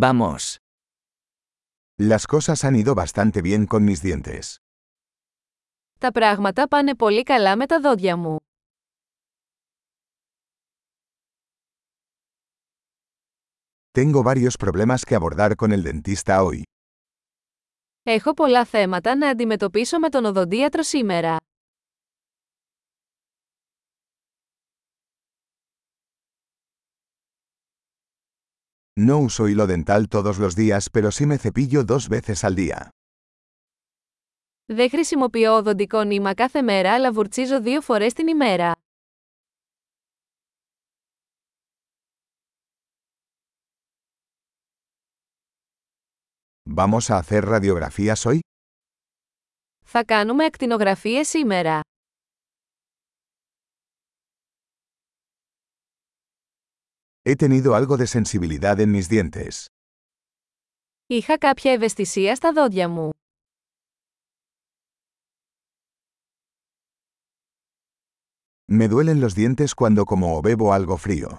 Vamos. Las cosas han ido bastante bien con mis dientes. Τα πράγματα πάνε πολύ καλά με τα δόντια μου. Tengo varios problemas que abordar con el dentista hoy. Έχω πολλά θέματα να αντιμετωπίσω με τον οδοντίατρο σήμερα. No uso hilo dental todos los días, pero sí me cepillo dos veces al día. Δεν χρησιμοποιώ οδοντικό νήμα κάθε μέρα αλλά βουρτσίζω δύο φορές την ημέρα. ¿Vamos a hacer radiografías hoy? Θα κάνουμε ακτινογραφίες σήμερα. He tenido algo de sensibilidad en mis dientes. Είχα κάποια ευαισθησία στα δόντια μου. Me duelen los dientes cuando como o bebo algo frío.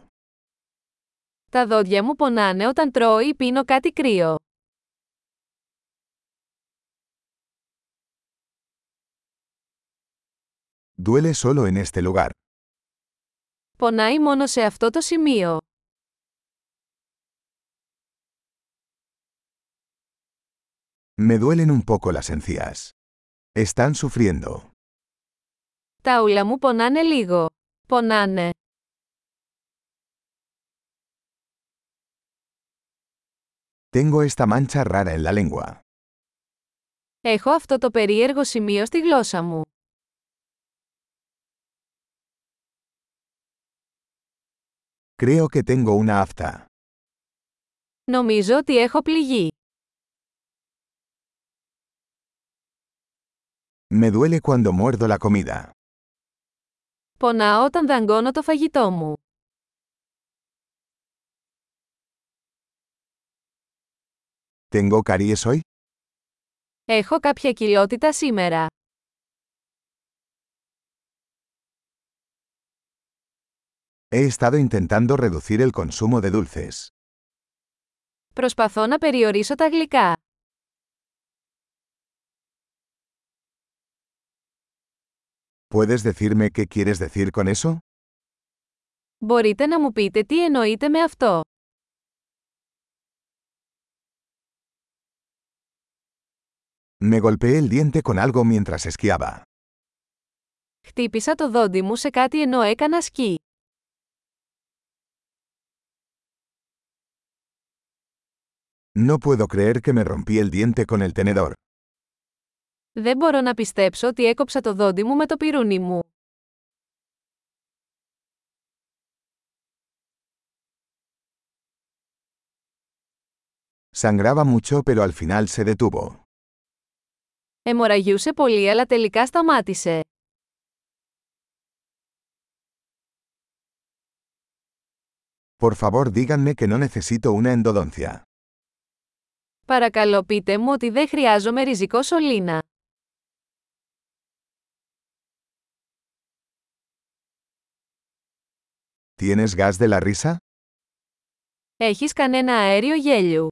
Τα δόντια μου πονάνε όταν τρώω ή πίνω κάτι κρύο. Duele solo en este lugar. Πονάει μόνο σε αυτό το σημείο. Me duelen un poco las encías. Están sufriendo. Τα ούλα μου πονάνε λίγο. Πονάνε. Tengo esta mancha rara en la lengua. Έχω αυτό το περίεργο σημείο στη γλώσσα μου. Creo que tengo una afta. Νομίζω ότι έχω πληγεί. Me duele cuando muerdo la comida. Πονάω όταν δαγκώνω το φαγητό μου. ¿Tengo caries hoy? Έχω κάποια κοιλιότητα σήμερα. He estado intentando reducir el consumo de dulces. Προσπαθώ να περιορίσω τα γλυκά. ¿Puedes decirme qué quieres decir con eso? Μπορείτε να μου πείτε τι εννοείτε με αυτό. Me golpeé el diente con algo mientras esquiaba. Χτύπησα το δόντι μου σε κάτι ενώ έκανα σκι. No puedo creer que me rompí el diente con el tenedor. Δεν μπορώ να πιστέψω ότι έκοψα το δόντι μου με το πυρούνι μου. Sangraba mucho pero al final se detuvo. Εμοραγιούσε πολύ αλλά τελικά σταμάτησε. Por favor díganme que no necesito una endodoncia. Παρακαλώ πείτε μου ότι δεν χρειάζομαι ριζικό σωλήνα. ¿Tienes gas de la risa? Έχεις κανένα αέριο γέλιου.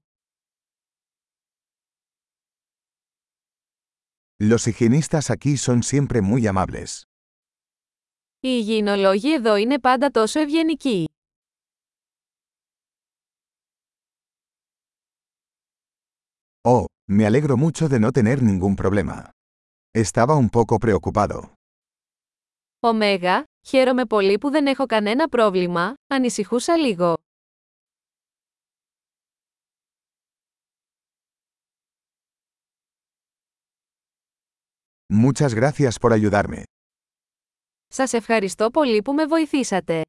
Los higienistas aquí son siempre muy amables. Οι υγιεινολόγοι εδώ είναι πάντα τόσο ευγενικοί. Oh, me alegro mucho de no tener ningún problema. Estaba un poco preocupado. Ωμέγα, χαίρομαι πολύ που δεν έχω κανένα πρόβλημα, ανησυχούσα λίγο. Muchas gracias por ayudarme. Σας ευχαριστώ πολύ που με βοηθήσατε.